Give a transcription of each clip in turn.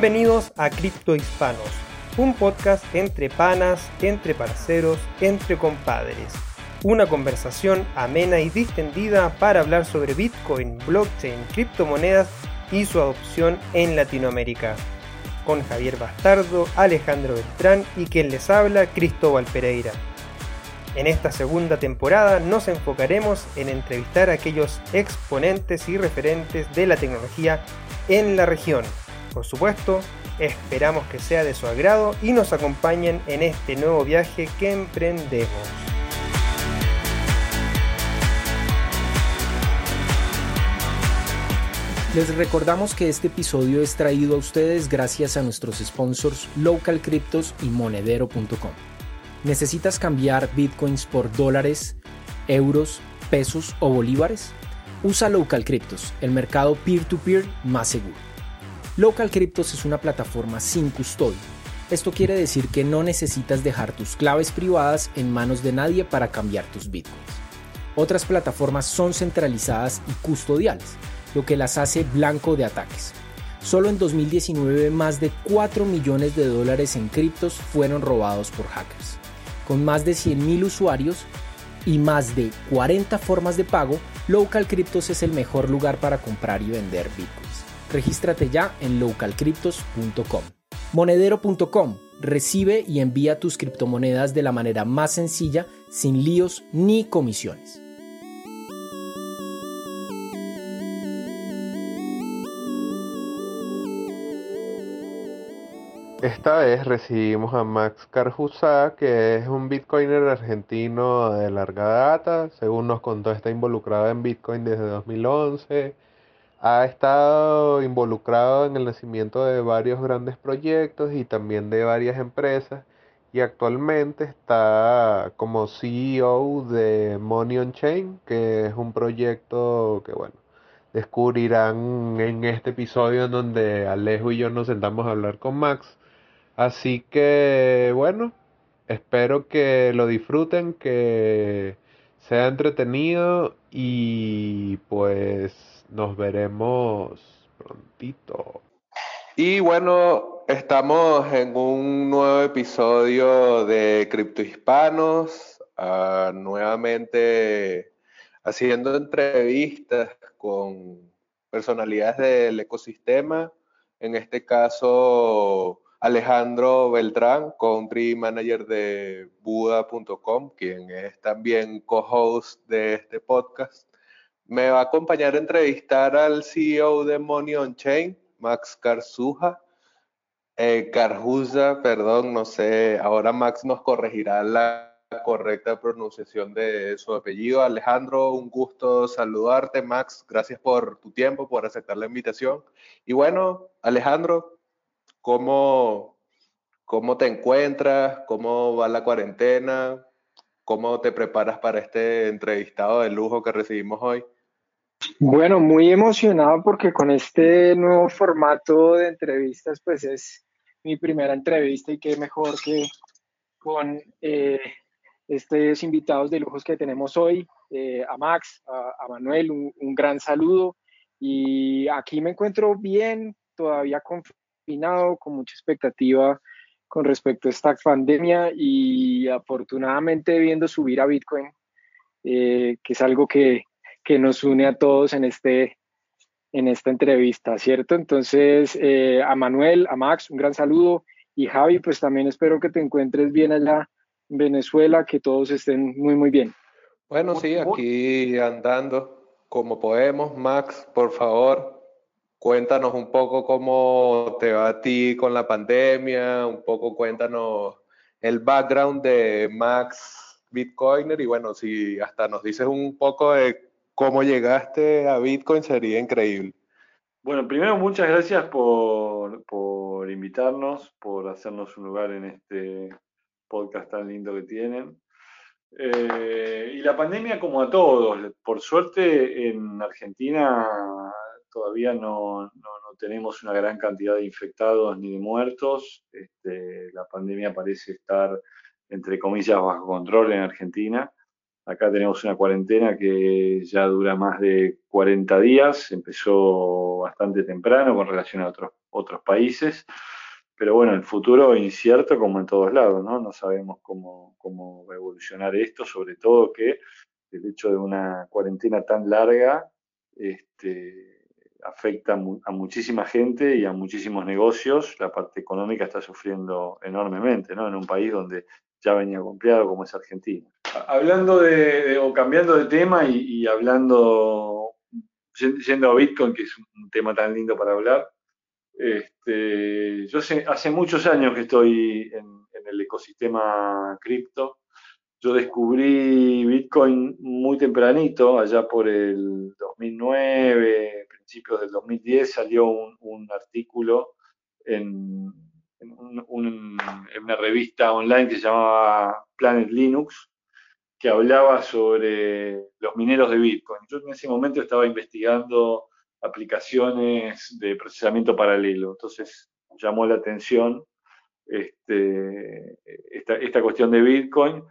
Bienvenidos a Cripto Hispanos, un podcast entre panas, entre parceros, entre compadres. Una conversación amena y distendida para hablar sobre Bitcoin, blockchain, criptomonedas y su adopción en Latinoamérica. Con Javier Bastardo, Alejandro Beltrán y quien les habla, Cristóbal Pereira. En esta segunda temporada nos enfocaremos en entrevistar a aquellos exponentes y referentes de la tecnología en la región. Por supuesto, esperamos que sea de su agrado y nos acompañen en este nuevo viaje que emprendemos. Les recordamos que este episodio es traído a ustedes gracias a nuestros sponsors Local Cryptos y Monedero.com. ¿Necesitas cambiar bitcoins por dólares, euros, pesos o bolívares? Usa Local Cryptos, el mercado peer-to-peer más seguro. Local Cryptos es una plataforma sin custodia. Esto quiere decir que no necesitas dejar tus claves privadas en manos de nadie para cambiar tus bitcoins. Otras plataformas son centralizadas y custodiales, lo que las hace blanco de ataques. Solo en 2019 más de 4 millones de dólares en criptos fueron robados por hackers con más de 100.000 usuarios y más de 40 formas de pago, Local Cryptos es el mejor lugar para comprar y vender bitcoins. Regístrate ya en localcryptos.com. Monedero.com recibe y envía tus criptomonedas de la manera más sencilla, sin líos ni comisiones. Esta vez recibimos a Max Carjusa, que es un bitcoiner argentino de larga data. Según nos contó, está involucrado en Bitcoin desde 2011. Ha estado involucrado en el nacimiento de varios grandes proyectos y también de varias empresas. Y actualmente está como CEO de Money on Chain, que es un proyecto que, bueno, descubrirán en este episodio en donde Alejo y yo nos sentamos a hablar con Max. Así que bueno, espero que lo disfruten, que sea entretenido y pues nos veremos prontito. Y bueno, estamos en un nuevo episodio de Cripto Hispanos, ah, nuevamente haciendo entrevistas con personalidades del ecosistema, en este caso Alejandro Beltrán, country manager de Buda.com, quien es también co-host de este podcast. Me va a acompañar a entrevistar al CEO de Money on Chain, Max Carzuja. Eh, perdón, no sé, ahora Max nos corregirá la correcta pronunciación de su apellido. Alejandro, un gusto saludarte, Max. Gracias por tu tiempo, por aceptar la invitación. Y bueno, Alejandro, ¿Cómo, ¿Cómo te encuentras? ¿Cómo va la cuarentena? ¿Cómo te preparas para este entrevistado de lujo que recibimos hoy? Bueno, muy emocionado porque con este nuevo formato de entrevistas, pues es mi primera entrevista y qué mejor que con eh, estos invitados de lujos que tenemos hoy, eh, a Max, a, Manuel, un, un, gran saludo. Y aquí me encuentro bien, todavía con con mucha expectativa con respecto a esta pandemia y afortunadamente viendo subir a Bitcoin, eh, que es algo que, que, nos une a todos en, este, en esta entrevista, ¿cierto? Entonces, eh, a Manuel, a Max, un gran saludo y Javi, pues también espero que te encuentres bien allá en Venezuela, que todos estén muy, muy bien. Bueno, sí, aquí andando como podemos. Max, por favor, Cuéntanos un poco cómo te va a ti con la pandemia, un poco cuéntanos el background de Max Bitcoiner y bueno, si hasta nos dices un poco de cómo llegaste a Bitcoin sería increíble. Bueno, primero muchas gracias por, por invitarnos, por hacernos un lugar en este podcast tan lindo que tienen. Eh, y la pandemia como a todos, por suerte en Argentina todavía no, tenemos una gran cantidad de infectados ni de muertos. Este, la pandemia parece estar, entre comillas, bajo control en Argentina. Acá tenemos una cuarentena que ya dura más de 40 días, empezó bastante temprano con relación a otros, otros países, pero bueno, el futuro incierto como en todos lados, ¿no? No sabemos cómo, cómo va a evolucionar esto, sobre todo que el hecho de una cuarentena tan larga este, afecta a muchísima gente y a muchísimos negocios. La parte económica está sufriendo enormemente, ¿no? En un país donde ya venía compleado como es Argentina. Hablando de, o cambiando de tema y, hablando, yendo a Bitcoin, que es un tema tan lindo para hablar, este, yo hace muchos años que estoy en, en el ecosistema cripto. Yo descubrí Bitcoin muy tempranito, allá por el 2009, principios del 2010, salió un, artículo en, una revista online que se llamaba Planet Linux, que hablaba sobre los mineros de Bitcoin. Yo en ese momento estaba investigando aplicaciones de procesamiento paralelo, entonces llamó la atención este, esta cuestión de Bitcoin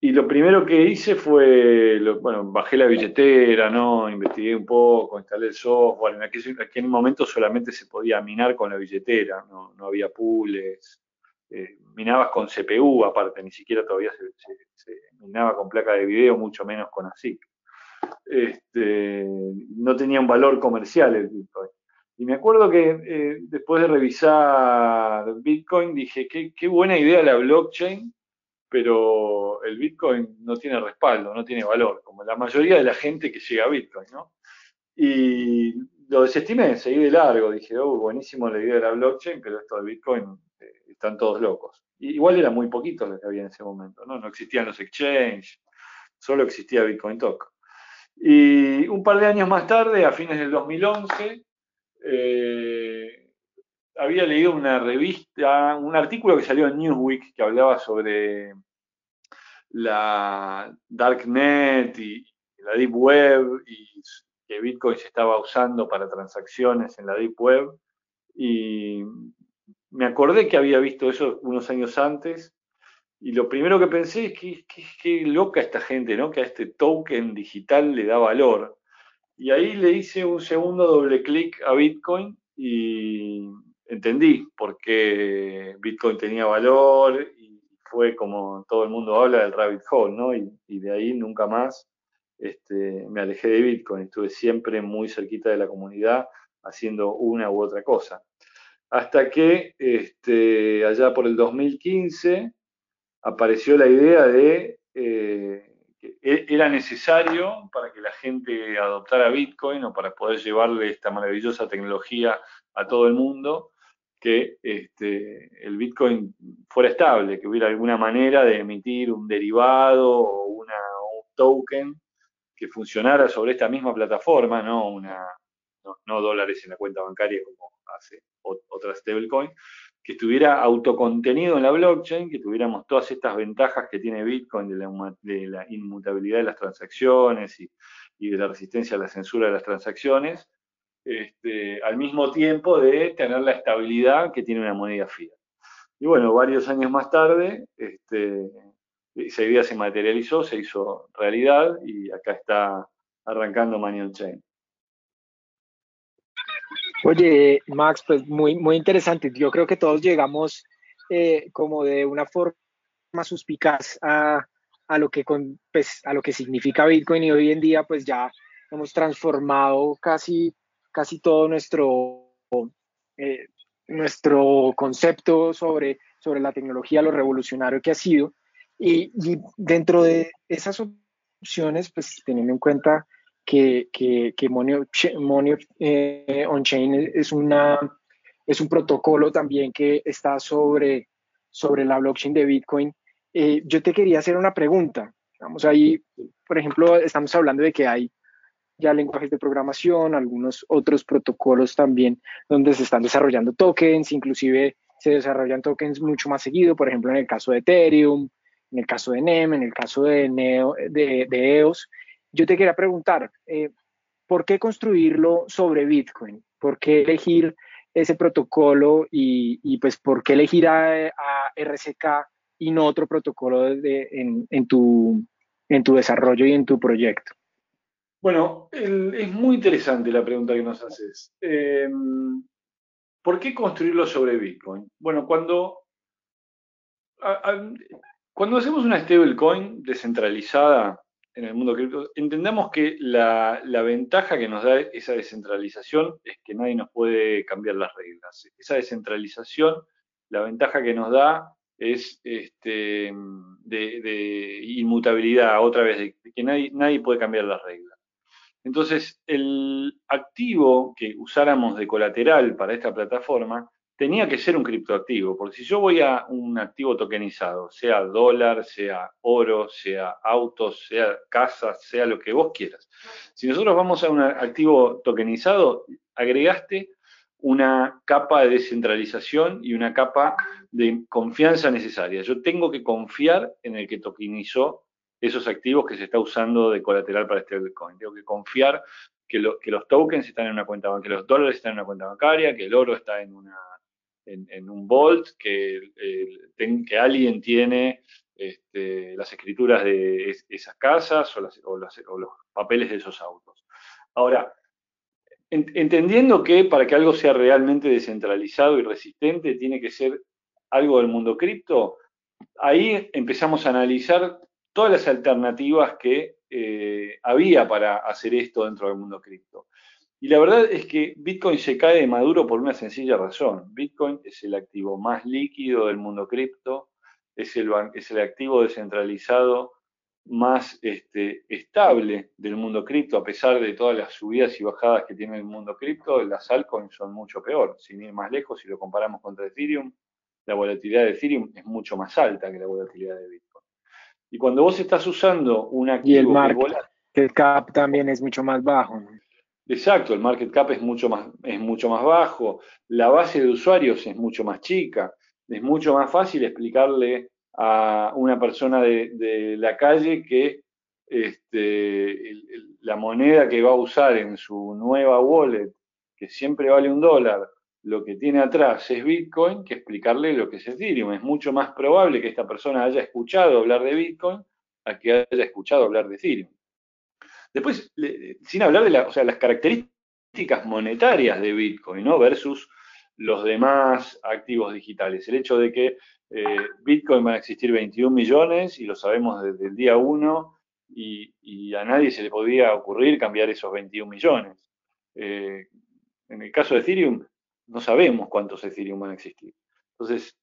y lo primero que hice fue, bueno, bajé la billetera, ¿no? Investigué un poco, instalé el software. En aquel, momento solamente se podía minar con la billetera, no, había pools. Eh, minabas con CPU aparte, ni siquiera todavía se, minaba con placa de video, mucho menos con ASIC. Este, no tenía un valor comercial el Bitcoin. Y me acuerdo que eh, después de revisar Bitcoin dije, qué, qué buena idea la blockchain pero el Bitcoin no tiene respaldo, no tiene valor, como la mayoría de la gente que llega a Bitcoin, ¿no? Y lo desestimé, seguí de largo, dije, oh, buenísimo la idea de la blockchain, pero esto de Bitcoin eh, están todos locos. Igual era muy poquito lo que había en ese momento, ¿no? No existían los exchanges, solo existía Bitcoin Talk. Y un par de años más tarde, a fines del 2011, eh, había leído una revista, un artículo que salió en Newsweek que hablaba sobre la Darknet y la Deep Web y que Bitcoin se estaba usando para transacciones en la Deep Web. Me acordé que había visto eso unos años antes y lo primero que pensé es que, que, loca esta gente, ¿no? Que a este token digital le da valor. Y ahí le hice un segundo doble clic a Bitcoin y entendí por qué Bitcoin tenía valor y fue como todo el mundo habla del rabbit hole, ¿no? Y, de ahí nunca más este, me alejé de Bitcoin, estuve siempre muy cerquita de la comunidad haciendo una u otra cosa. Hasta que este, allá por el 2015 apareció la idea de eh, que e, era necesario para que la gente adoptara Bitcoin o para poder llevarle esta maravillosa tecnología a todo el mundo, que este, el Bitcoin fuera estable, que hubiera alguna manera de emitir un derivado o una, un token que funcionara sobre esta misma plataforma, no, una, no, dólares en la cuenta bancaria como hace otra stablecoin, que estuviera autocontenido en la blockchain, que tuviéramos todas estas ventajas que tiene Bitcoin de la, inmutabilidad de las transacciones y, y de la resistencia a la censura de las transacciones, este, al mismo tiempo de tener la estabilidad que tiene una moneda fiat. Y bueno, varios años más tarde, este, esa idea se materializó, se hizo realidad y acá está arrancando Manion Chain. Oye, Max, pues muy, muy interesante. Yo creo que todos llegamos eh, como de una forma suspicaz a, a, lo que pues, a lo que significa Bitcoin y hoy en día pues ya hemos transformado casi casi todo nuestro, eh, nuestro concepto sobre, sobre la tecnología, lo revolucionario que ha sido. Y, dentro de esas opciones, pues teniendo en cuenta que, que, que Money, eh, On-Chain es, una, es un protocolo también que está sobre, sobre la blockchain de Bitcoin, eh, yo te quería hacer una pregunta. Vamos ahí, por ejemplo, estamos hablando de que hay ya lenguajes de programación, algunos otros protocolos también donde se están desarrollando tokens, inclusive se desarrollan tokens mucho más seguido, por ejemplo en el caso de Ethereum, en el caso de NEM, en el caso de, Neo, de, EOS. Yo te quería preguntar, eh, ¿por qué construirlo sobre Bitcoin? ¿Por qué elegir ese protocolo y, pues por qué elegir a, RCK y no otro protocolo de, en, tu, en tu desarrollo y en tu proyecto? Bueno, es muy interesante la pregunta que nos haces. Em, ¿Por qué construirlo sobre Bitcoin? Bueno, cuando, cuando hacemos una stablecoin descentralizada en el mundo cripto, entendamos que la, la, ventaja que nos da esa descentralización es que nadie nos puede cambiar las reglas. Esa descentralización, la ventaja que nos da es este, de, inmutabilidad, otra vez, que nadie, nadie puede cambiar las reglas. Entonces, el activo que usáramos de colateral para esta plataforma tenía que ser un criptoactivo, porque si yo voy a un activo tokenizado, sea dólar, sea oro, sea autos, sea casas, sea lo que vos quieras, si nosotros vamos a un activo tokenizado, agregaste una capa de descentralización y una capa de confianza necesaria. Yo tengo que confiar en el que tokenizó esos activos que se está usando de colateral para este Bitcoin. Tengo que confiar que, los tokens están en una cuenta bancaria, que los dólares están en una cuenta bancaria, que el oro está en, una, en, un vault, que, que alguien tiene este, las escrituras de esas casas o, los papeles de esos autos. Ahora, entendiendo que para que algo sea realmente descentralizado y resistente, tiene que ser algo del mundo cripto, ahí empezamos a analizar todas las alternativas que eh, había para hacer esto dentro del mundo cripto. Y la verdad es que Bitcoin se cae de maduro por una sencilla razón. Bitcoin es el activo más líquido del mundo cripto, es el, es el activo descentralizado más este, estable del mundo cripto, a pesar de todas las subidas y bajadas que tiene el mundo cripto, las altcoins son mucho peor. Sin ir más lejos, si lo comparamos contra Ethereum, la volatilidad de Ethereum es mucho más alta que la volatilidad de Bitcoin. Y cuando vos estás usando un activo y el market cap también es mucho más bajo. Exacto, el market cap es mucho más es mucho más bajo, la base de usuarios es mucho más chica, es mucho más fácil explicarle a una persona de, la calle que este, la moneda que va a usar en su nueva wallet, que siempre vale un dólar, lo que tiene atrás es Bitcoin que explicarle lo que es Ethereum. Es mucho más probable que esta persona haya escuchado hablar de Bitcoin a que haya escuchado hablar de Ethereum. Después, sin hablar de las características monetarias de Bitcoin, ¿no? Versus los demás activos digitales. El hecho de que eh, Bitcoin van a existir 21 millones y lo sabemos desde el día 1 y, a nadie se le podía ocurrir cambiar esos 21 millones. Eh, en el caso de Ethereum, no sabemos cuántos Ethereum van a existir. Entonces,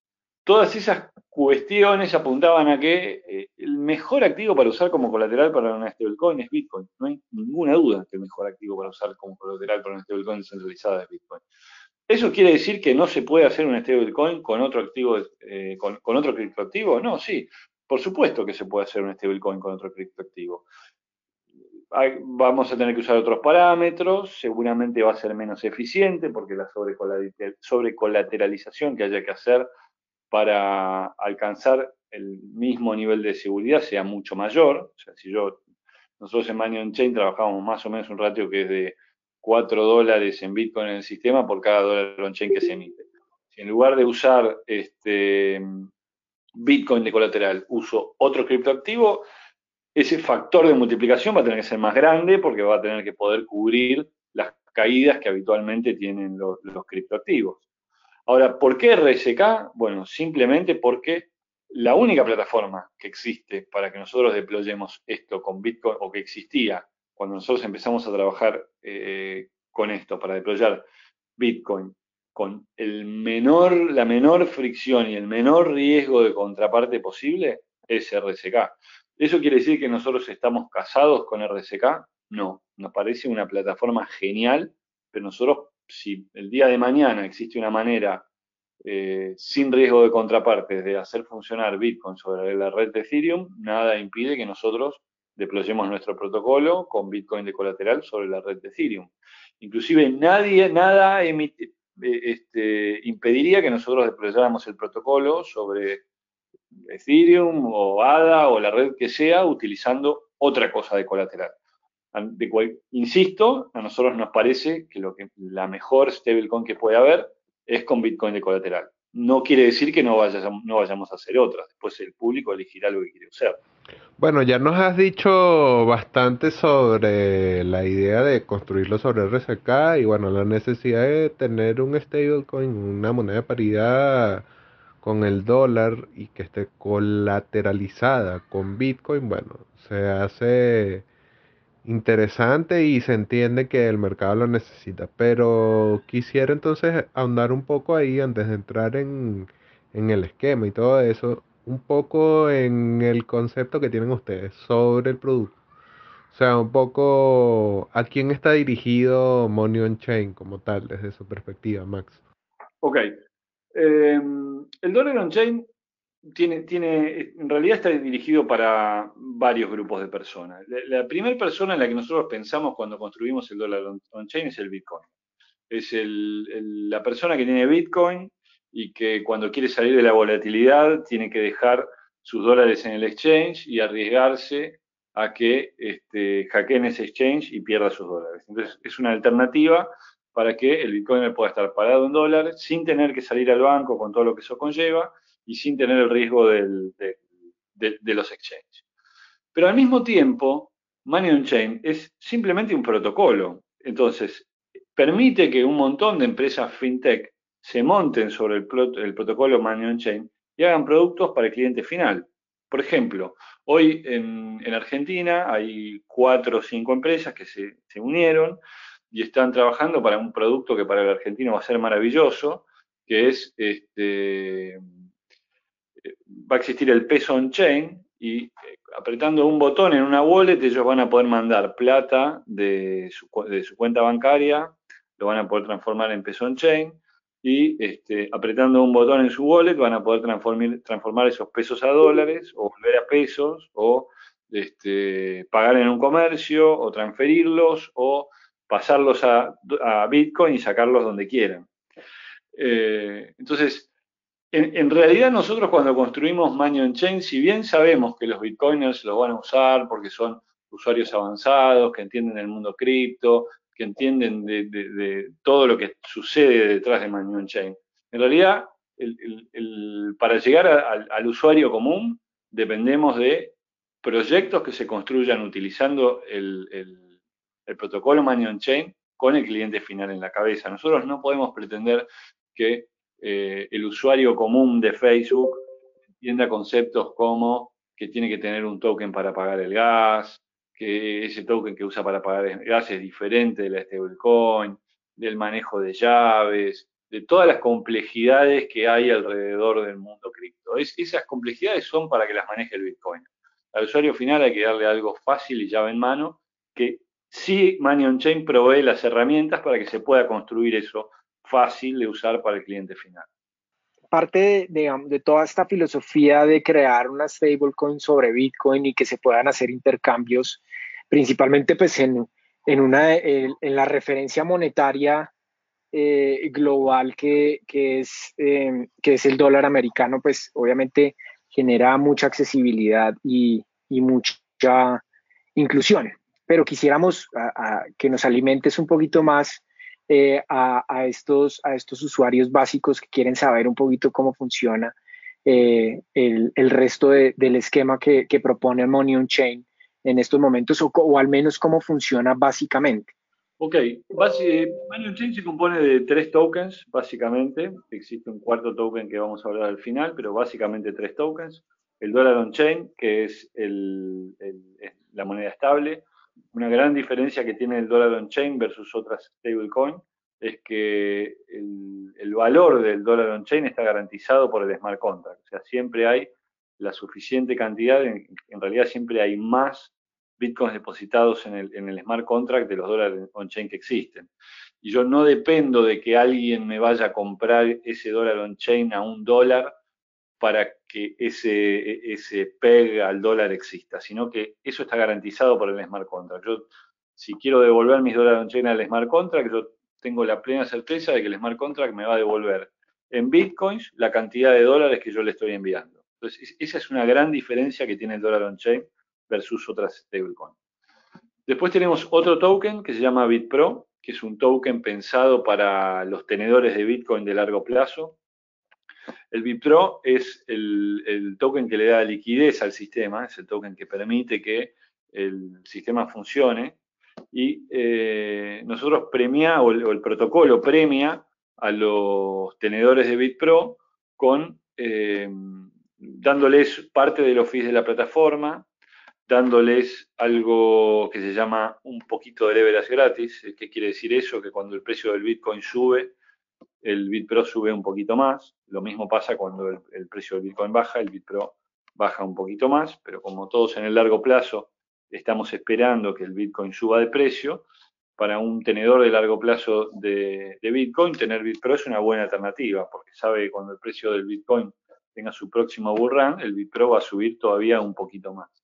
todas esas cuestiones apuntaban a que eh, el mejor activo para usar como colateral para una stablecoin es Bitcoin. No hay ninguna duda que el mejor activo para usar como colateral para una stablecoin centralizada es Bitcoin. ¿Eso quiere decir que no se puede hacer una stablecoin con otro activo, eh, con, otro criptoactivo? No, sí. Por supuesto que se puede hacer una stablecoin con otro criptoactivo vamos a tener que usar otros parámetros, seguramente va a ser menos eficiente porque la sobrecolateralización que haya que hacer para alcanzar el mismo nivel de seguridad sea mucho mayor. O sea, si yo, nosotros en Manion Chain trabajamos más o menos un ratio que es de 4 dólares en Bitcoin en el sistema por cada dólar on-chain que se emite. Si en lugar de usar este Bitcoin de colateral uso otro criptoactivo, ese factor de multiplicación va a tener que ser más grande porque va a tener que poder cubrir las caídas que habitualmente tienen los, criptoactivos. Ahora, ¿por qué RSK? Bueno, simplemente porque la única plataforma que existe para que nosotros deployemos esto con Bitcoin, o que existía cuando nosotros empezamos a trabajar eh, con esto, para deployar Bitcoin con el menor, la menor fricción y el menor riesgo de contraparte posible, es RSK. ¿Eso quiere decir que nosotros estamos casados con RSK? No, nos parece una plataforma genial, pero nosotros, si el día de mañana existe una manera eh, sin riesgo de contraparte de hacer funcionar Bitcoin sobre la red de Ethereum, nada impide que nosotros deployemos nuestro protocolo con Bitcoin de colateral sobre la red de Ethereum. Inclusive nadie, nada eh, este, impediría que nosotros deployáramos el protocolo sobre Ethereum o ADA o la red que sea utilizando otra cosa de colateral. Insisto, a nosotros nos parece que, lo que la mejor stablecoin que puede haber es con Bitcoin de colateral. No quiere decir que no vayamos a hacer otras. Después el público elegirá lo que quiere usar. Bueno, ya nos has dicho bastante sobre la idea de construirlo sobre RSK y bueno, la necesidad de tener un stablecoin, una moneda de paridad con el dólar y que esté colateralizada con Bitcoin, bueno, se hace interesante y se entiende que el mercado lo necesita. Pero quisiera entonces ahondar un poco ahí antes de entrar en, en el esquema y todo eso un poco en el concepto que tienen ustedes sobre el producto. O sea, un poco a quién está dirigido Money on Chain como tal, desde su perspectiva, Max. Ok. Em, el dólar on chain tiene, tiene, en realidad está dirigido para varios grupos de personas. La, primera persona en la que nosotros pensamos cuando construimos el dólar on, chain es el Bitcoin. Es la persona que tiene Bitcoin y que cuando quiere salir de la volatilidad tiene que dejar sus dólares en el exchange y arriesgarse a que este, hackeen ese exchange y pierda sus dólares. Entonces, es una alternativa para que el Bitcoin pueda estar parado en dólares sin tener que salir al banco con todo lo que eso conlleva y sin tener el riesgo de, los exchanges. Pero al mismo tiempo, Money on Chain es simplemente un protocolo. Entonces, permite que un montón de empresas fintech se monten sobre el, protocolo Money on Chain y hagan productos para el cliente final. Por ejemplo, hoy en, Argentina hay cuatro o cinco empresas que se, unieron y están trabajando para un producto que para el argentino va a ser maravilloso, que es, este, va a existir el peso on-chain y eh, apretando un botón en una wallet ellos van a poder mandar plata de su, cuenta bancaria, lo van a poder transformar en peso on-chain, y este, apretando un botón en su wallet van a poder transformar, transformar esos pesos a dólares o volver a pesos o este, pagar en un comercio o transferirlos o pasarlos a, Bitcoin y sacarlos donde quieran. Eh, entonces, en, realidad nosotros cuando construimos Money on Chain, si bien sabemos que los Bitcoiners los van a usar porque son usuarios avanzados, que entienden el mundo cripto, que entienden de, todo lo que sucede detrás de Money Chain. En realidad, para llegar al usuario común, dependemos de proyectos que se construyan utilizando el, protocolo Money Chain con el cliente final en la cabeza. Nosotros no podemos pretender que eh, el usuario común de Facebook entienda conceptos como que tiene que tener un token para pagar el gas, que ese token que usa para pagar gas es diferente de la stablecoin, del manejo de llaves, de todas las complejidades que hay alrededor del mundo cripto. esas complejidades son para que las maneje el Bitcoin. Al usuario final hay que darle algo fácil y llave en mano, que sí Money on Chain provee las herramientas para que se pueda construir eso fácil de usar para el cliente final. Parte de, toda esta filosofía de crear una stablecoin sobre Bitcoin y que se puedan hacer intercambios principalmente pues en, en, una, en, la referencia monetaria eh, global que, que es, em, que es el dólar americano, pues obviamente genera mucha accesibilidad y, y mucha inclusión. Pero quisiéramos que nos alimentes un poquito más eh, a, a, estos, a estos usuarios básicos que quieren saber un poquito cómo funciona eh, el, el, resto de, del esquema que, que propone Money on Chain en estos momentos o, al menos cómo funciona básicamente. Ok, Money Chain se compone de tres tokens, básicamente. Existe un cuarto token que vamos a hablar al final, pero básicamente tres tokens. El dólar on chain, que es, la moneda estable. Una gran diferencia que tiene el dólar on chain versus otras stablecoin es que el, valor del dólar on chain está garantizado por el smart contract. O sea, siempre hay la suficiente cantidad, en, realidad siempre hay más bitcoins depositados en el, en el smart contract de los dólares on-chain que existen. Y yo no dependo de que alguien me vaya a comprar ese dólar on-chain a un dólar para que ese, ese peg al dólar exista, sino que eso está garantizado por el smart contract. Yo, si quiero devolver mis dólares on-chain al smart contract, yo tengo la plena certeza de que el smart contract me va a devolver en bitcoins la cantidad de dólares que yo le estoy enviando. Entonces, esa es una gran diferencia que tiene el dólar on-chain versus otras stablecoins. Después tenemos otro token que se llama BitPro, que es un token pensado para los tenedores de Bitcoin de largo plazo. El BitPro es el, token que le da liquidez al sistema, es el token que permite que el sistema funcione y eh, nosotros premia, o el, protocolo premia a los tenedores de BitPro con eh, dándoles parte de los fees de la plataforma, dándoles algo que se llama un poquito de leverage gratis. ¿Qué quiere decir eso? Que cuando el precio del Bitcoin sube, el BitPro sube un poquito más. Lo mismo pasa cuando el, precio del Bitcoin baja, el BitPro baja un poquito más, pero como todos en el largo plazo estamos esperando que el Bitcoin suba de precio, para un tenedor de largo plazo de, Bitcoin, tener BitPro es una buena alternativa, porque sabe que cuando el precio del Bitcoin tenga su próximo bull run, el BitPro va a subir todavía un poquito más.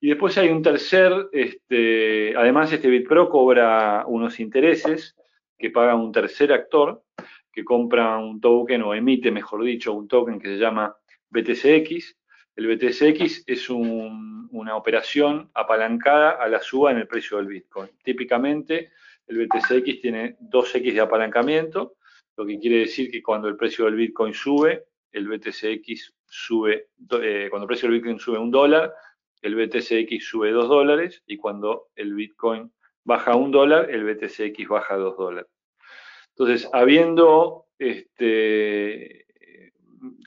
Y después hay un tercer, este, además este BitPro cobra unos intereses que paga un tercer actor que compra un token o emite, mejor dicho, un token que se llama BTCX. El BTCX es una operación apalancada a la suba en el precio del Bitcoin. Típicamente el BTCX tiene 2X de apalancamiento, lo que quiere decir que cuando el precio del Bitcoin sube, el BTCX sube, eh, cuando el precio del Bitcoin sube un dólar, el BTCX sube dos dólares y cuando el Bitcoin baja un dólar, el BTCX baja dos dólares. Entonces, habiendo este,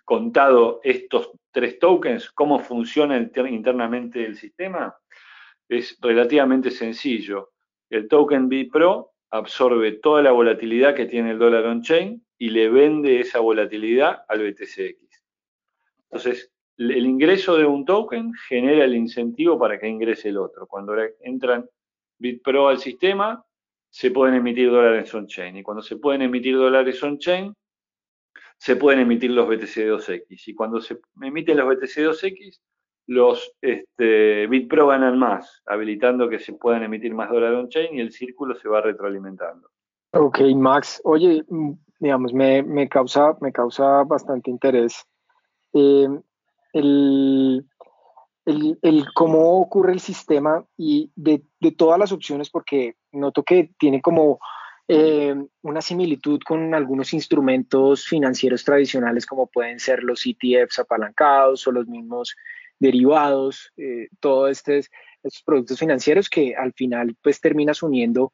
contado estos tres tokens, cómo funciona internamente el sistema, es relativamente sencillo. El token BitPro absorbe toda la volatilidad que tiene el dólar on-chain y le vende esa volatilidad al BTCX. Entonces, el ingreso de un token genera el incentivo para que ingrese el otro. Cuando entran BitPro al sistema, se pueden emitir dólares on-chain. Y cuando se pueden emitir dólares on-chain, se pueden emitir los BTC2X. Y cuando se emiten los BTC2X, los este, BitPro ganan más, habilitando que se puedan emitir más dólares on-chain y el círculo se va retroalimentando. Ok, Max. Oye, mm, digamos, me, causa, me causa bastante interés eh, el, cómo ocurre el sistema y de, todas las opciones, porque noto que tiene como eh, una similitud con algunos instrumentos financieros tradicionales como pueden ser los ETFs apalancados o los mismos derivados, eh, todos estos, estos, productos financieros que al final pues terminas uniendo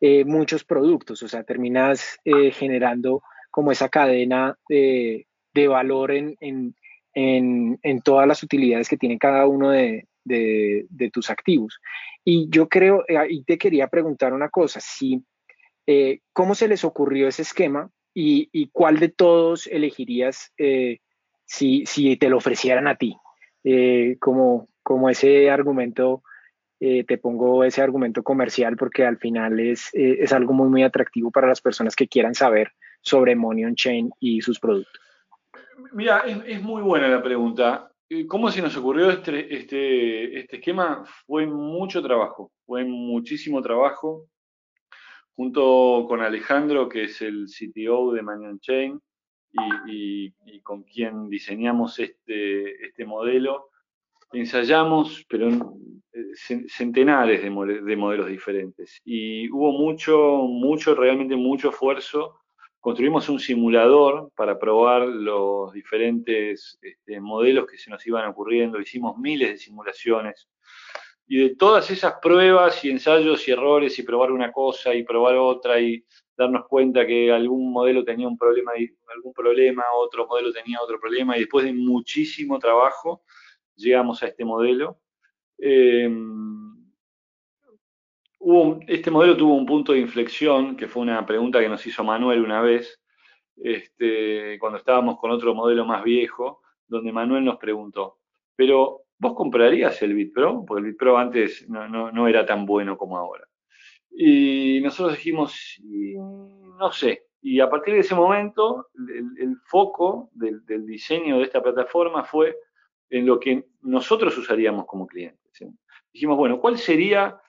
eh, muchos productos, o sea, terminas generando como esa cadena de, de valor en, en, todas las utilidades que tiene cada uno de, de, tus activos. Y yo creo, y te quería preguntar una cosa, si, ¿cómo se les ocurrió ese esquema y, y cuál de todos elegirías si, si te lo ofrecieran a ti? Eh, como, como ese argumento, eh, te pongo ese argumento comercial porque al final es, eh, es algo muy, muy atractivo para las personas que quieran saber sobre Money on Chain y sus productos. Mira, es, muy buena la pregunta. ¿Cómo se nos ocurrió este, este, este esquema? Fue mucho trabajo, fue muchísimo trabajo, junto con Alejandro, que es el CTO de Money on Chain, y, con quien diseñamos este, este modelo, ensayamos, pero eh, centenares de, modelos diferentes. Y hubo mucho, mucho, realmente mucho esfuerzo. Construimos un simulador para probar los diferentes este, modelos que se nos iban ocurriendo. Hicimos miles de simulaciones. Y de todas esas pruebas y ensayos y errores y probar una cosa y probar otra y darnos cuenta que algún modelo tenía un problema, algún problema, otro modelo tenía otro problema, y después de muchísimo trabajo llegamos a este modelo. Este modelo tuvo un punto de inflexión, que fue una pregunta que nos hizo Manuel una vez, este, cuando estábamos con otro modelo más viejo, donde Manuel nos preguntó, pero ¿vos comprarías el BitPro? Porque el BitPro antes no era tan bueno como ahora. Y nosotros dijimos, no sé. Y a partir de ese momento, el, foco del, diseño de esta plataforma fue en lo que nosotros usaríamos como clientes. Dijimos, bueno, ¿cuál sería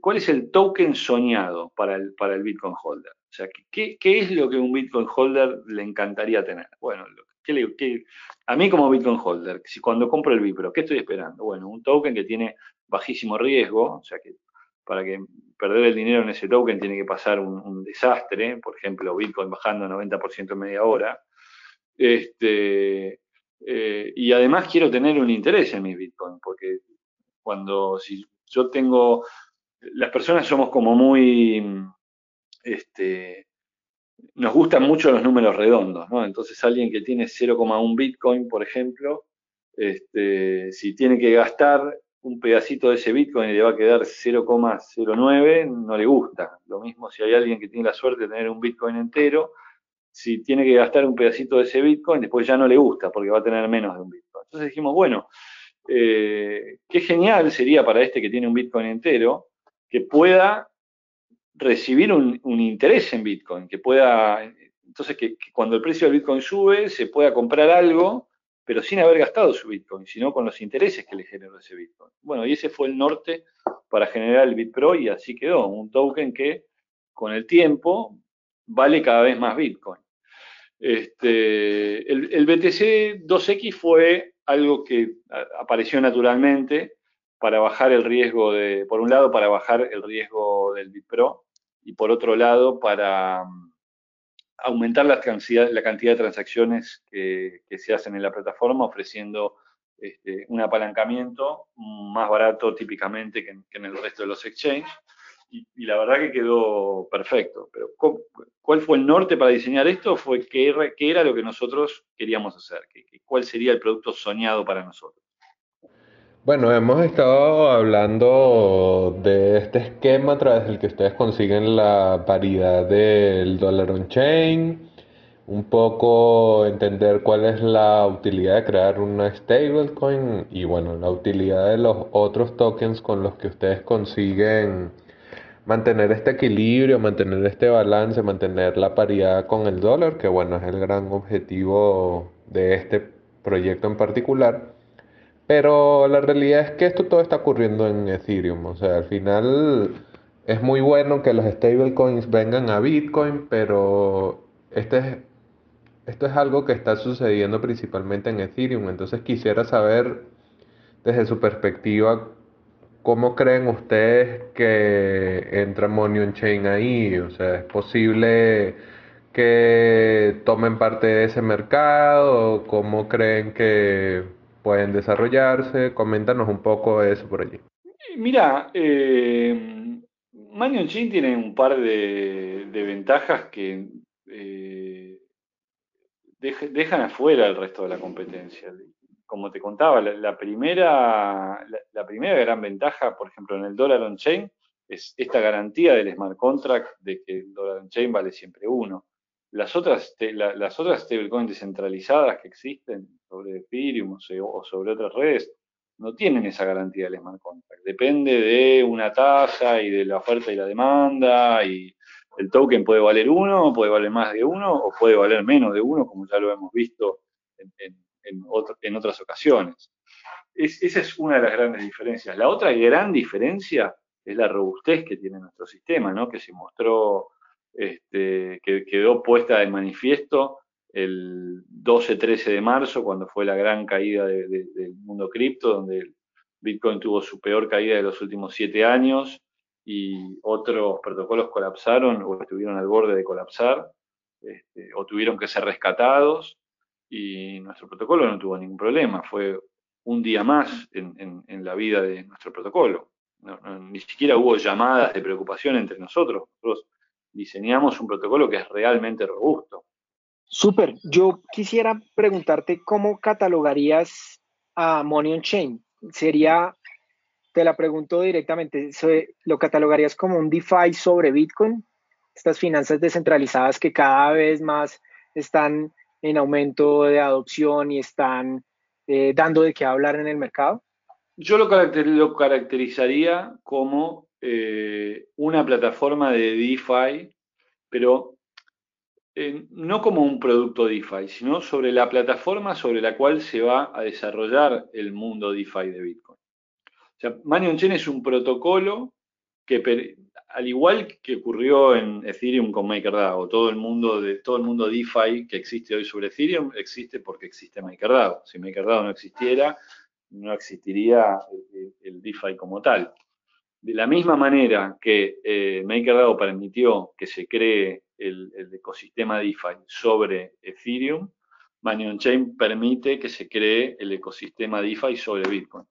cuál es el token soñado para el, para el Bitcoin holder? O sea, ¿qué, ¿qué, es lo que un Bitcoin holder le encantaría tener? Bueno, ¿qué a mí como Bitcoin holder, si cuando compro el Bitcoin, ¿qué estoy esperando? Bueno, un token que tiene bajísimo riesgo, o sea, que para que perder el dinero en ese token tiene que pasar un, desastre, por ejemplo, Bitcoin bajando 90% en media hora. Este, eh, y además quiero tener un interés en mis Bitcoin, porque cuando si yo tengo, las personas somos como muy, este, nos gustan mucho los números redondos, ¿no? Entonces alguien que tiene 0,1 Bitcoin, por ejemplo, este, si tiene que gastar un pedacito de ese Bitcoin y le va a quedar 0,09, no le gusta. Lo mismo si hay alguien que tiene la suerte de tener un Bitcoin entero, si tiene que gastar un pedacito de ese Bitcoin, después ya no le gusta porque va a tener menos de un Bitcoin. Entonces dijimos, bueno, eh, qué genial sería para este que tiene un Bitcoin entero que pueda recibir un, interés en Bitcoin, que pueda, entonces que, cuando el precio del Bitcoin sube se pueda comprar algo pero sin haber gastado su Bitcoin, sino con los intereses que le generó ese Bitcoin. Bueno, y ese fue el norte para generar el BitPro y así quedó, un token que con el tiempo vale cada vez más Bitcoin. Este, el, BTC 2X fue algo que apareció naturalmente para bajar el riesgo de, por un lado, para bajar el riesgo del BitPro y por otro lado, para aumentar la cantidad, la cantidad de transacciones que, se hacen en la plataforma, ofreciendo este, un apalancamiento más barato típicamente que en, el resto de los exchanges. Y, la verdad que quedó perfecto. Pero ¿cuál fue el norte para diseñar esto? Fue qué qué era lo que nosotros queríamos hacer, cuál sería el producto soñado para nosotros. Bueno, hemos estado hablando de este esquema a través del que ustedes consiguen la paridad del dólar on-chain, un poco entender cuál es la utilidad de crear una stablecoin y bueno, la utilidad de los otros tokens con los que ustedes consiguen mantener este equilibrio, mantener este balance, mantener la paridad con el dólar, que bueno, es el gran objetivo de este proyecto en particular. Pero la realidad es que esto todo está ocurriendo en Ethereum. O sea, al final es muy bueno que los stablecoins vengan a Bitcoin, pero este es, esto es algo que está sucediendo principalmente en Ethereum. Entonces quisiera saber desde su perspectiva cómo creen ustedes que entra Money on Chain ahí. O sea, ¿es posible que tomen parte de ese mercado? ¿Cómo creen que pueden desarrollarse. Coméntanos un poco de eso por allí. Mira, eh, Chin tiene un par de, ventajas que eh, dejan afuera el resto de la competencia. Como te contaba, la, primera, la, primera gran ventaja, por ejemplo, en el dólar on-chain, es esta garantía del smart contract de que el dólar on-chain vale siempre uno. Las otras, las otras stablecoins descentralizadas que existen sobre Ethereum o sobre otras redes no tienen esa garantía del smart contract. Depende de una tasa y de la oferta y la demanda y el token puede valer uno, puede valer más de uno o puede valer menos de uno, como ya lo hemos visto en, otras ocasiones. esa es una de las grandes diferencias. La otra gran diferencia es la robustez que tiene nuestro sistema, ¿no? que se mostró este, que quedó puesta de manifiesto el 12-13 de marzo, cuando fue la gran caída del mundo cripto, donde Bitcoin tuvo su peor caída de los últimos siete años y otros protocolos colapsaron o estuvieron al borde de colapsar este, o tuvieron que ser rescatados y nuestro protocolo no tuvo ningún problema. Fue un día más en, la vida de nuestro protocolo. ni siquiera hubo llamadas de preocupación entre nosotros. Nosotros diseñamos un protocolo que es realmente robusto. Súper. Yo quisiera preguntarte cómo catalogarías a Money on Chain. Sería, te la pregunto directamente, ¿lo catalogarías como un DeFi sobre Bitcoin? Estas finanzas descentralizadas que cada vez más están en aumento de adopción y están eh, dando de qué hablar en el mercado? Yo lo, lo caracterizaría como eh, una plataforma de DeFi, pero eh, no como un producto DeFi, sino sobre la plataforma sobre la cual se va a desarrollar el mundo DeFi de Bitcoin. O sea, Money Chain es un protocolo que, al igual que ocurrió en Ethereum con MakerDAO, todo el mundo de todo el mundo DeFi que existe hoy sobre Ethereum existe porque existe MakerDAO. Si MakerDAO no existiera, no existiría el DeFi como tal. De la misma manera que eh, MakerDAO permitió que se cree el, ecosistema DeFi sobre Ethereum, Money on Chain permite que se cree el ecosistema DeFi sobre Bitcoin.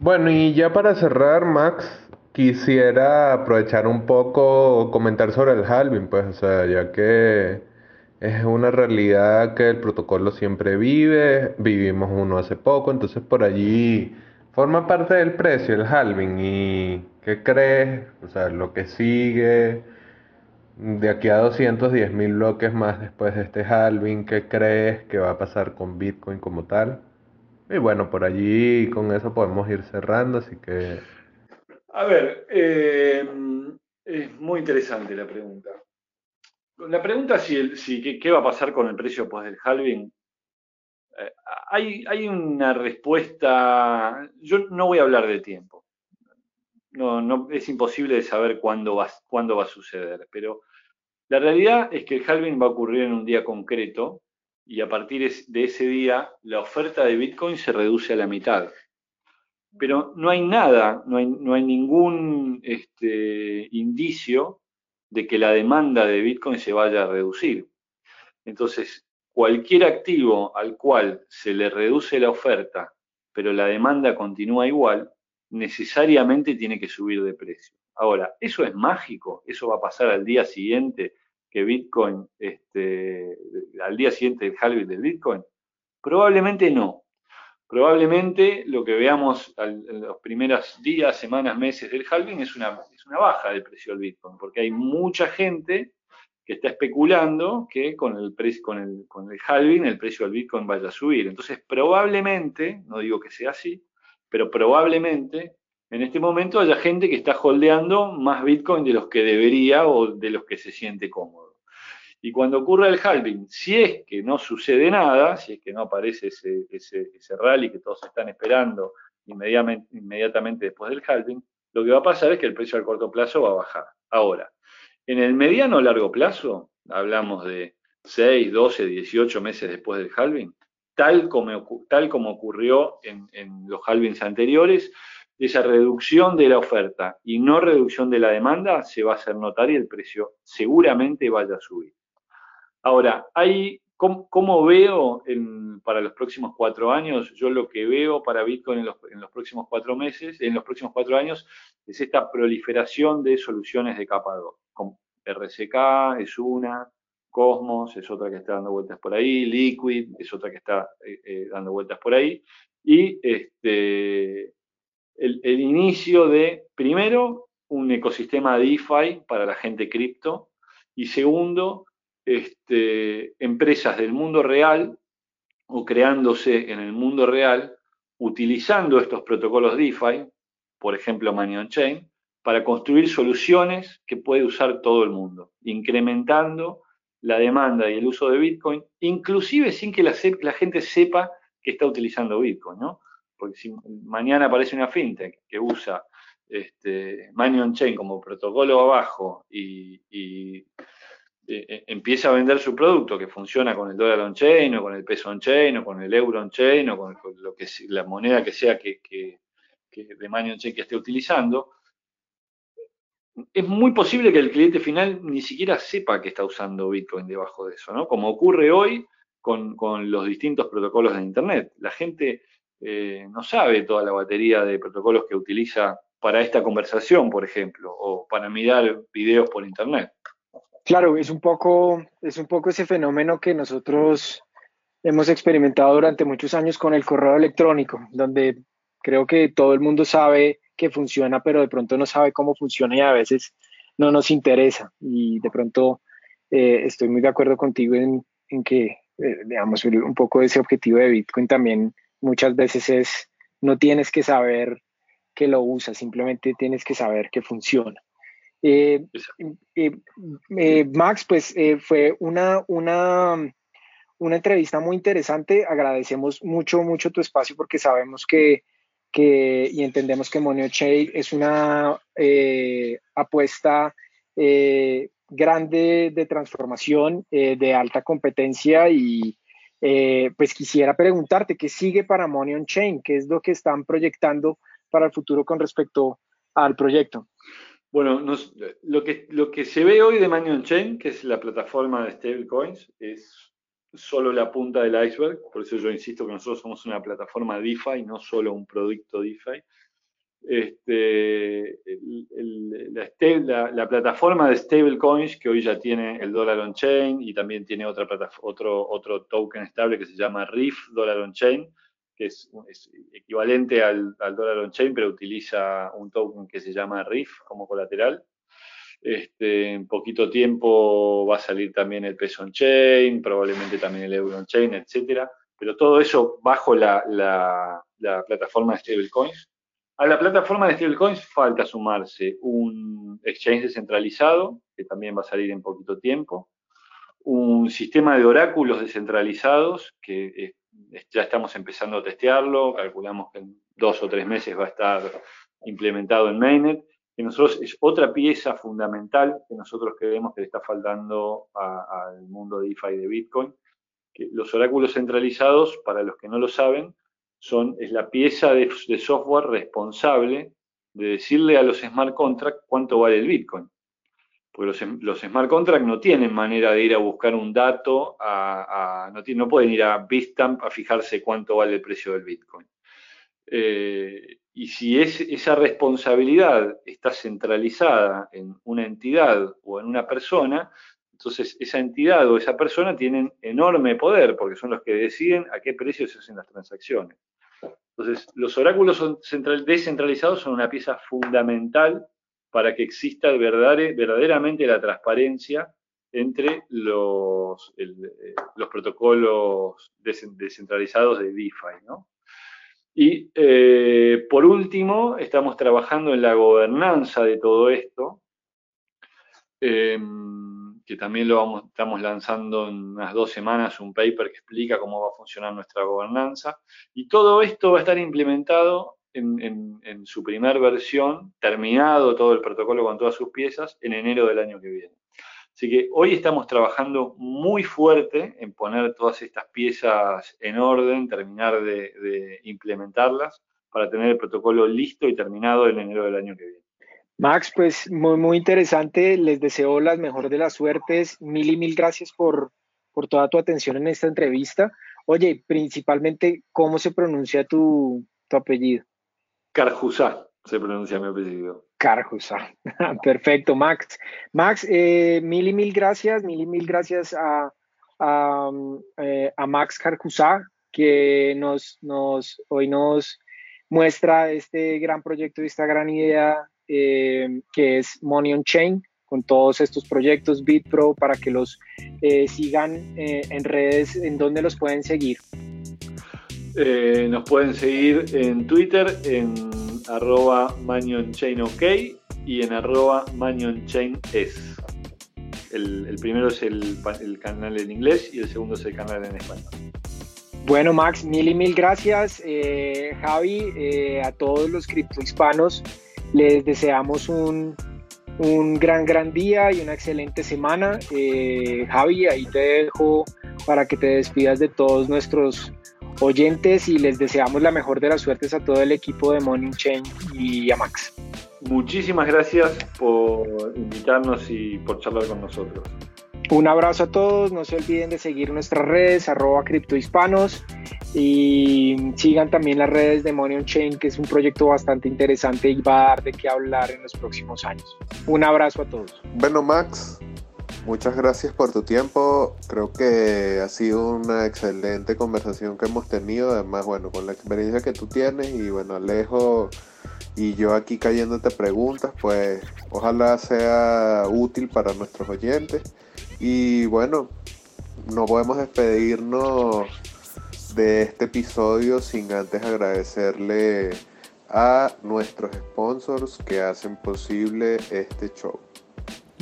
Bueno, y ya para cerrar, Max, quisiera aprovechar un poco, comentar sobre el halving, pues, o sea, ya que es una realidad que el protocolo siempre vive, vivimos uno hace poco, entonces por allí forma parte del precio el halving. ¿Y qué crees? O sea, lo que sigue de aquí a 210 mil bloques más después de este halving, ¿qué crees que va a pasar con Bitcoin como tal? Y bueno, por allí con eso podemos ir cerrando, así que... A ver, eh, es muy interesante la pregunta. La pregunta si, si qué, va a pasar con el precio después del halving, eh, hay, hay, una respuesta, yo no voy a hablar de tiempo, no, no, es imposible de saber cuándo va, cuándo va a suceder, pero la realidad es que el halving va a ocurrir en un día concreto y a partir de ese día la oferta de Bitcoin se reduce a la mitad. Pero no hay nada, no hay, ningún este, indicio de que la demanda de Bitcoin se vaya a reducir. Entonces, cualquier activo al cual se le reduce la oferta, pero la demanda continúa igual, necesariamente tiene que subir de precio. Ahora, ¿eso es mágico? ¿Eso va a pasar al día siguiente que Bitcoin, este, al día siguiente del halving del Bitcoin? Probablemente no. Probablemente lo que veamos en los primeros días, semanas, meses del halving es una, es una baja del precio del Bitcoin, porque hay mucha gente que está especulando que con el, con, el, con el halving el precio del Bitcoin vaya a subir. Entonces, probablemente, no digo que sea así, pero probablemente en este momento haya gente que está holdeando más Bitcoin de los que debería o de los que se siente cómodo. Y cuando ocurra el halving, si es que no sucede nada, si es que no aparece ese, ese, ese rally que todos están esperando inmediatamente, inmediatamente después del halving, lo que va a pasar es que el precio al corto plazo va a bajar. Ahora, en el mediano o largo plazo, hablamos de 6, 12, 18 meses después del halving, tal como, tal como ocurrió en, en los halvings anteriores, esa reducción de la oferta y no reducción de la demanda se va a hacer notar y el precio seguramente vaya a subir. Ahora, hay, ¿cómo, veo para los próximos cuatro años? Yo lo que veo para Bitcoin en los, próximos cuatro meses, en los próximos cuatro años, es esta proliferación de soluciones de capa 2. RCK es una, Cosmos es otra que está dando vueltas por ahí, Liquid es otra que está eh, eh, dando vueltas por ahí, y este, el, inicio de, primero, un ecosistema DeFi para la gente cripto y segundo, este, empresas del mundo real o creándose en el mundo real utilizando estos protocolos DeFi, por ejemplo Money on Chain, para construir soluciones que puede usar todo el mundo, incrementando la demanda y el uso de Bitcoin, inclusive sin que la, gente sepa que está utilizando Bitcoin, ¿no? porque si mañana aparece una fintech que usa este, Money on Chain como protocolo abajo y, e, empieza a vender su producto que funciona con el dólar on chain o con el peso on chain o con el euro on chain o con, lo que la moneda que sea que, de Money on Chain que esté utilizando, es muy posible que el cliente final ni siquiera sepa que está usando Bitcoin debajo de eso, ¿no? Como ocurre hoy con, con los distintos protocolos de Internet. La gente eh, no sabe toda la batería de protocolos que utiliza para esta conversación, por ejemplo, o para mirar videos por internet. Claro, es un poco, es un poco ese fenómeno que nosotros hemos experimentado durante muchos años con el correo electrónico, donde creo que todo el mundo sabe que funciona, pero de pronto no sabe cómo funciona y a veces no nos interesa. Y de pronto eh, estoy muy de acuerdo contigo en, que, eh, digamos, un poco ese objetivo de Bitcoin también muchas veces es, no tienes que saber que lo usas, simplemente tienes que saber que funciona. Eh, eh, eh, Max, pues fue una, una, una entrevista muy interesante. Agradecemos mucho, mucho tu espacio porque sabemos que, que y entendemos que Monio Chain es una apuesta grande de transformación, de alta competencia y, eh, pues quisiera preguntarte qué sigue para Money on Chain, qué es lo que están proyectando para el futuro con respecto al proyecto. Bueno, lo, que, lo que se ve hoy de Money on Chain, que es la plataforma de stablecoins, es solo la punta del iceberg, por eso yo insisto que nosotros somos una plataforma DeFi, no solo un producto DeFi. Este, la, plataforma de stablecoins que hoy ya tiene el dólar on chain y también tiene otra otro, otro token estable que se llama RIF dólar on chain, que es, equivalente al, al dólar on chain, pero utiliza un token que se llama RIF como colateral. Este, en poquito tiempo va a salir también el peso on chain, probablemente también el euro on chain, etcétera. Pero todo eso bajo la, la, plataforma de stablecoins. A la plataforma de stablecoins falta sumarse un exchange descentralizado, que también va a salir en poquito tiempo, un sistema de oráculos descentralizados, que ya estamos empezando a testearlo, calculamos que en dos o tres meses va a estar implementado en Mainnet, que nosotros es otra pieza fundamental que nosotros creemos que le está faltando al mundo de DeFi de Bitcoin. Que los oráculos centralizados, para los que no lo saben, son, es la pieza de, software responsable de decirle a los smart contracts cuánto vale el Bitcoin. Porque los, smart contracts no tienen manera de ir a buscar un dato, no, pueden ir a Bitstamp a fijarse cuánto vale el precio del Bitcoin. Eh, y si es, esa responsabilidad está centralizada en una entidad o en una persona, entonces esa entidad o esa persona tienen enorme poder porque son los que deciden a qué precio se hacen las transacciones. Entonces, los oráculos descentralizados son una pieza fundamental para que exista verdaderamente la transparencia entre los, eh, los protocolos descentralizados de DeFi, ¿no? Y eh, por último, estamos trabajando en la gobernanza de todo esto, em, que también lo estamos lanzando en unas dos semanas un paper que explica cómo va a funcionar nuestra gobernanza. Y todo esto va a estar implementado en, en su primer versión, terminado todo el protocolo con todas sus piezas, en enero del año que viene. Así que hoy estamos trabajando muy fuerte en poner todas estas piezas en orden, terminar de, implementarlas para tener el protocolo listo y terminado en enero del año que viene. Max, pues muy, muy interesante. Les deseo las mejores de las suertes. Mil y mil gracias por, por toda tu atención en esta entrevista. Oye, principalmente, ¿cómo se pronuncia tu, tu apellido? Carjusá se pronuncia mi apellido. Carjusa. Perfecto, Max. Max, eh, mil y mil gracias, mil y mil gracias a, a, eh, Max Carjusa, que nos, nos, hoy nos muestra este gran proyecto y esta gran idea eh, que es Money on Chain, con todos estos proyectos BitPro para que los sigan en redes, en donde los pueden seguir. Nos pueden seguir en Twitter, en arroba manionchainok y en arroba manionchaines. El, el primero es el, canal en inglés y el segundo es el canal en español. Bueno, Max, mil y mil gracias. Eh, Javi, eh, a todos los criptohispanos les deseamos un, un, gran, gran día y una excelente semana. Eh, Javi, ahí te dejo para que te despidas de todos nuestros oyentes y les deseamos la mejor de las suertes a todo el equipo de Morning Chain y a Max. Muchísimas gracias por invitarnos y por charlar con nosotros. Un abrazo a todos, no se olviden de seguir nuestras redes, arroba criptohispanos y sigan también las redes de Money on Chain, que es un proyecto bastante interesante y va a dar de qué hablar en los próximos años. Un abrazo a todos. Bueno, Max, Muchas gracias por tu tiempo. Creo que ha sido una excelente conversación que hemos tenido. Además, bueno, con la experiencia que tú tienes y bueno, Alejo y yo aquí cayéndote preguntas, pues ojalá sea útil para nuestros oyentes. Y bueno, no podemos despedirnos de este episodio sin antes agradecerle a nuestros sponsors que hacen posible este show.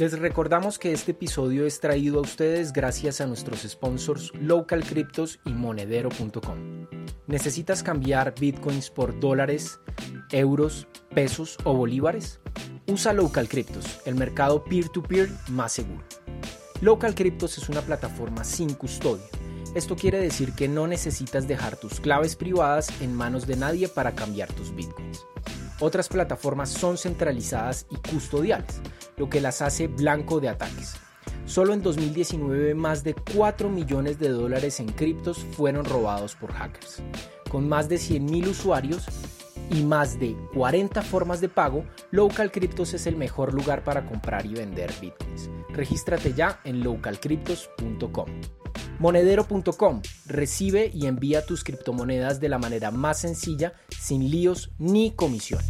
Les recordamos que este episodio es traído a ustedes gracias a nuestros sponsors Local Cryptos y Monedero.com. ¿Necesitas cambiar bitcoins por dólares, euros, pesos o bolívares? Usa Local Cryptos, el mercado peer-to-peer más seguro. Local Cryptos es una plataforma sin custodia. Esto quiere decir que no necesitas dejar tus claves privadas en manos de nadie para cambiar tus bitcoins. Otras plataformas son centralizadas y custodiales, lo que las hace blanco de ataques. Solo en 2019 más de 4 millones de dólares en criptos fueron robados por hackers. Con más de 100.000 usuarios y más de 40 formas de pago, Local Cryptos es el mejor lugar para comprar y vender bitcoins. Regístrate ya en localcryptos.com. Monedero.com recibe y envía tus criptomonedas de la manera más sencilla, sin líos ni comisiones.